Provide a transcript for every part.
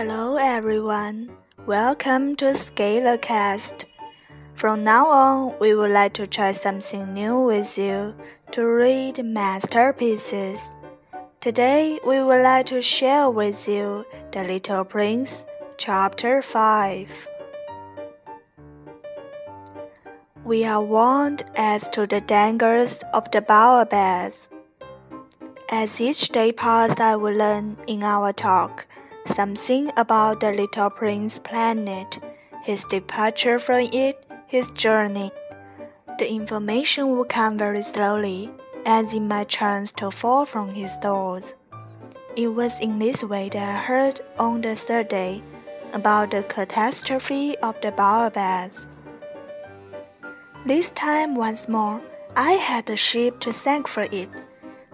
Hello everyone, welcome to ScalersCast. From now on, we would like to try something new with you to read masterpieces. Today, we would like to share with you The Little Prince, Chapter 5. We are warned as to the dangers of the baobabs. As each day passed, I would learn in our talk something about the Little Prince planet, his departure from it, his journey. The information would come very slowly, as it might chance to fall from his thoughts. It was in this way that I heard on the third day about the catastrophe of the baobabs. This time once more, I had the sheep to thank for it,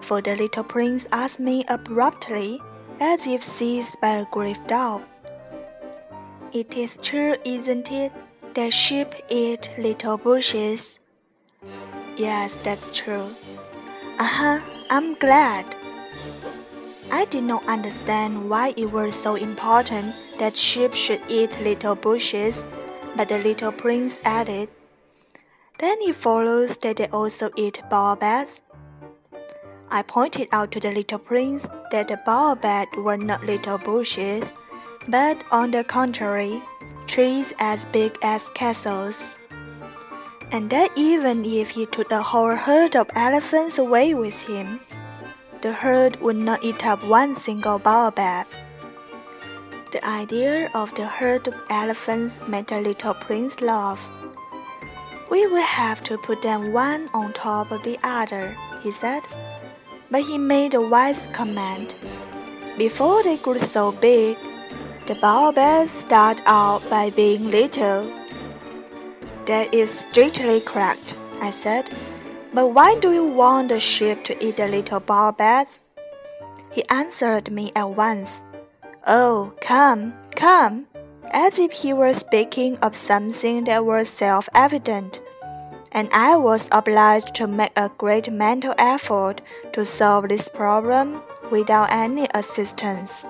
for the little prince asked me abruptly, as if seized by a grave doubt. It is true, isn't it, that sheep eat little bushes? Yes, that's true. Uh huh, I'm glad. I did not understand why it was so important that sheep should eat little bushes, but the little prince added, then it follows that they also eat baobabs. I pointed out to the little prince that the baobabs were not little bushes, but on the contrary, trees as big as castles. And that even if he took the whole herd of elephants away with him, the herd would not eat up one single baobab. The idea of the herd of elephants made the little prince laugh. We will have to put them one on top of the other, he said. But he made a wise command. Before they grew so big, the baobabs start out by being little. That is strictly correct, I said. But why do you want the sheep to eat the little baobabs? He answered me at once. Oh, come, come as if he were speaking of something that was self evident, and I was obliged to make a great mental effort to solve this problem without any assistance.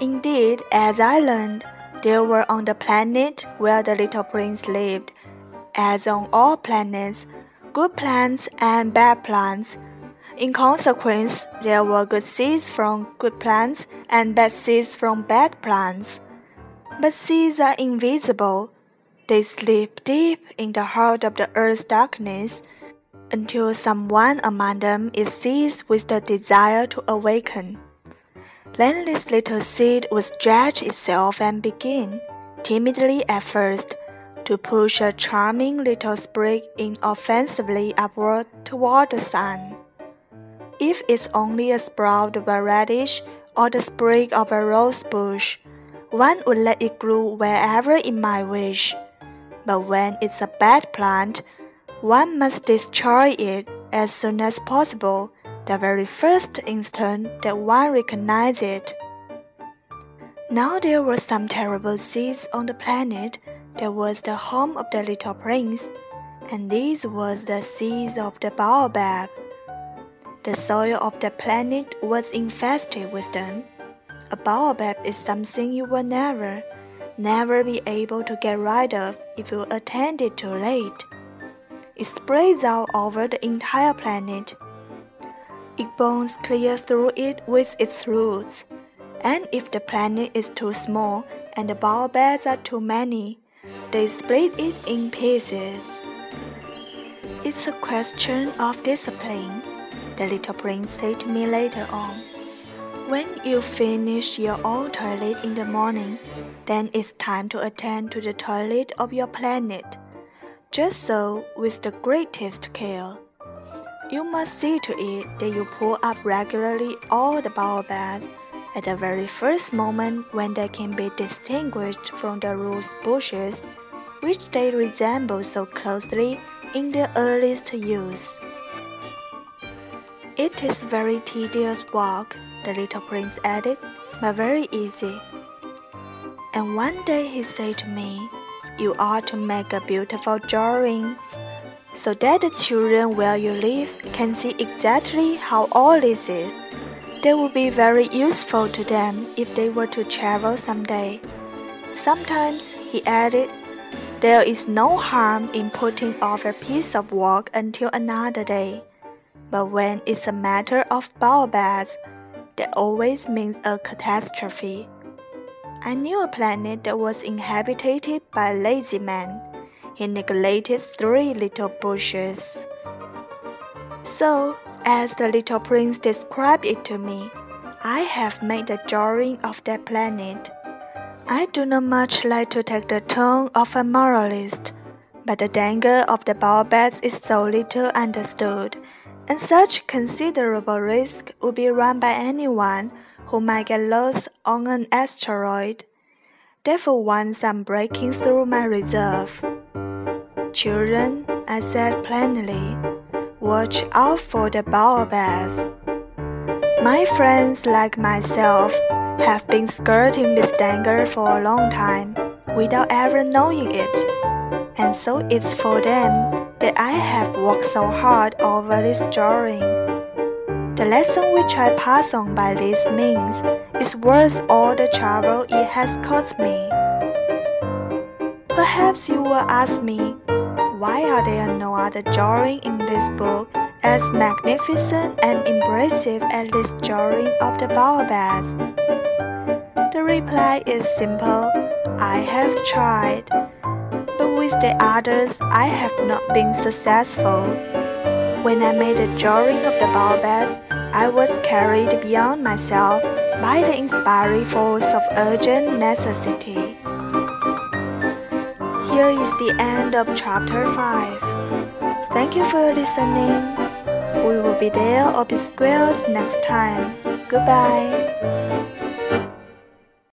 Indeed, as I learned, there were on the planet where the little prince lived, as on all planets, good plants and bad plants. In consequence, there were good seeds from good plants and bad seeds from bad plants. But seeds are invisible. They sleep deep in the heart of the earth's darkness until someone among them is seized with the desire to awaken. Then this little seed will stretch itself and begin, timidly at first, to push a charming little sprig inoffensively upward toward the sun. If it's only a sprout of a radish or the sprig of a rose bush, one would let it grow wherever it might wish. But when it's a bad plant, one must destroy it as soon as possible, the very first instant that one recognizes it. Now there were some terrible seeds on the planet that was the home of the little prince, and these was the seeds of the baobab. The soil of the planet was infested with them. A baobab is something you will never, never be able to get rid of if you attend it too late. It spreads out over the entire planet. It burns clear through it with its roots. And if the planet is too small and the baobabs are too many, they split it in pieces. It's a question of discipline, the little prince said to me later on. When you finish your own toilet in the morning, then it's time to attend to the toilet of your planet. Just so, with the greatest care. You must see to it that you pull up regularly all the baobabs at the very first moment when they can be distinguished from the rose bushes, which they resemble so closely in their earliest use. It is a very tedious work, the little prince added, but very easy. And one day he said to me, You ought to make a beautiful drawing. so that the children where you live can see exactly how all this is. They would be very useful to them if they were to travel someday. Sometimes, he added, there is no harm in putting off a piece of work until another day. But when it's a matter of baobabs, that always means a catastrophe. I knew a planet that was inhabited by a lazy man. He neglected three little bushes. So, as the little prince described it to me, I have made a drawing of that planet. I do not much like to take the tone of a moralist, but the danger of the baobabs is so little understood, and such considerable risk would be run by anyone who might get lost on an asteroid. Therefore, once I'm breaking through my reserve. Children, I said plainly, watch out for the baobabs. My friends, like myself, have been skirting this danger for a long time without ever knowing it, and so it's for them that I have worked so hard over this drawing. The lesson which I pass on by this means is worth all the trouble it has cost me. Perhaps you will ask me, why are there no other drawing in this book as magnificent and impressive as this drawing of the baobabs? The reply is simple. I have tried, the others, I have not been successful. When I made a drawing of the baobabs, I was carried beyond myself by the inspiring force of urgent necessity. Here is the end of chapter 5. Thank you for listening. We will be there or be squared next time. Goodbye.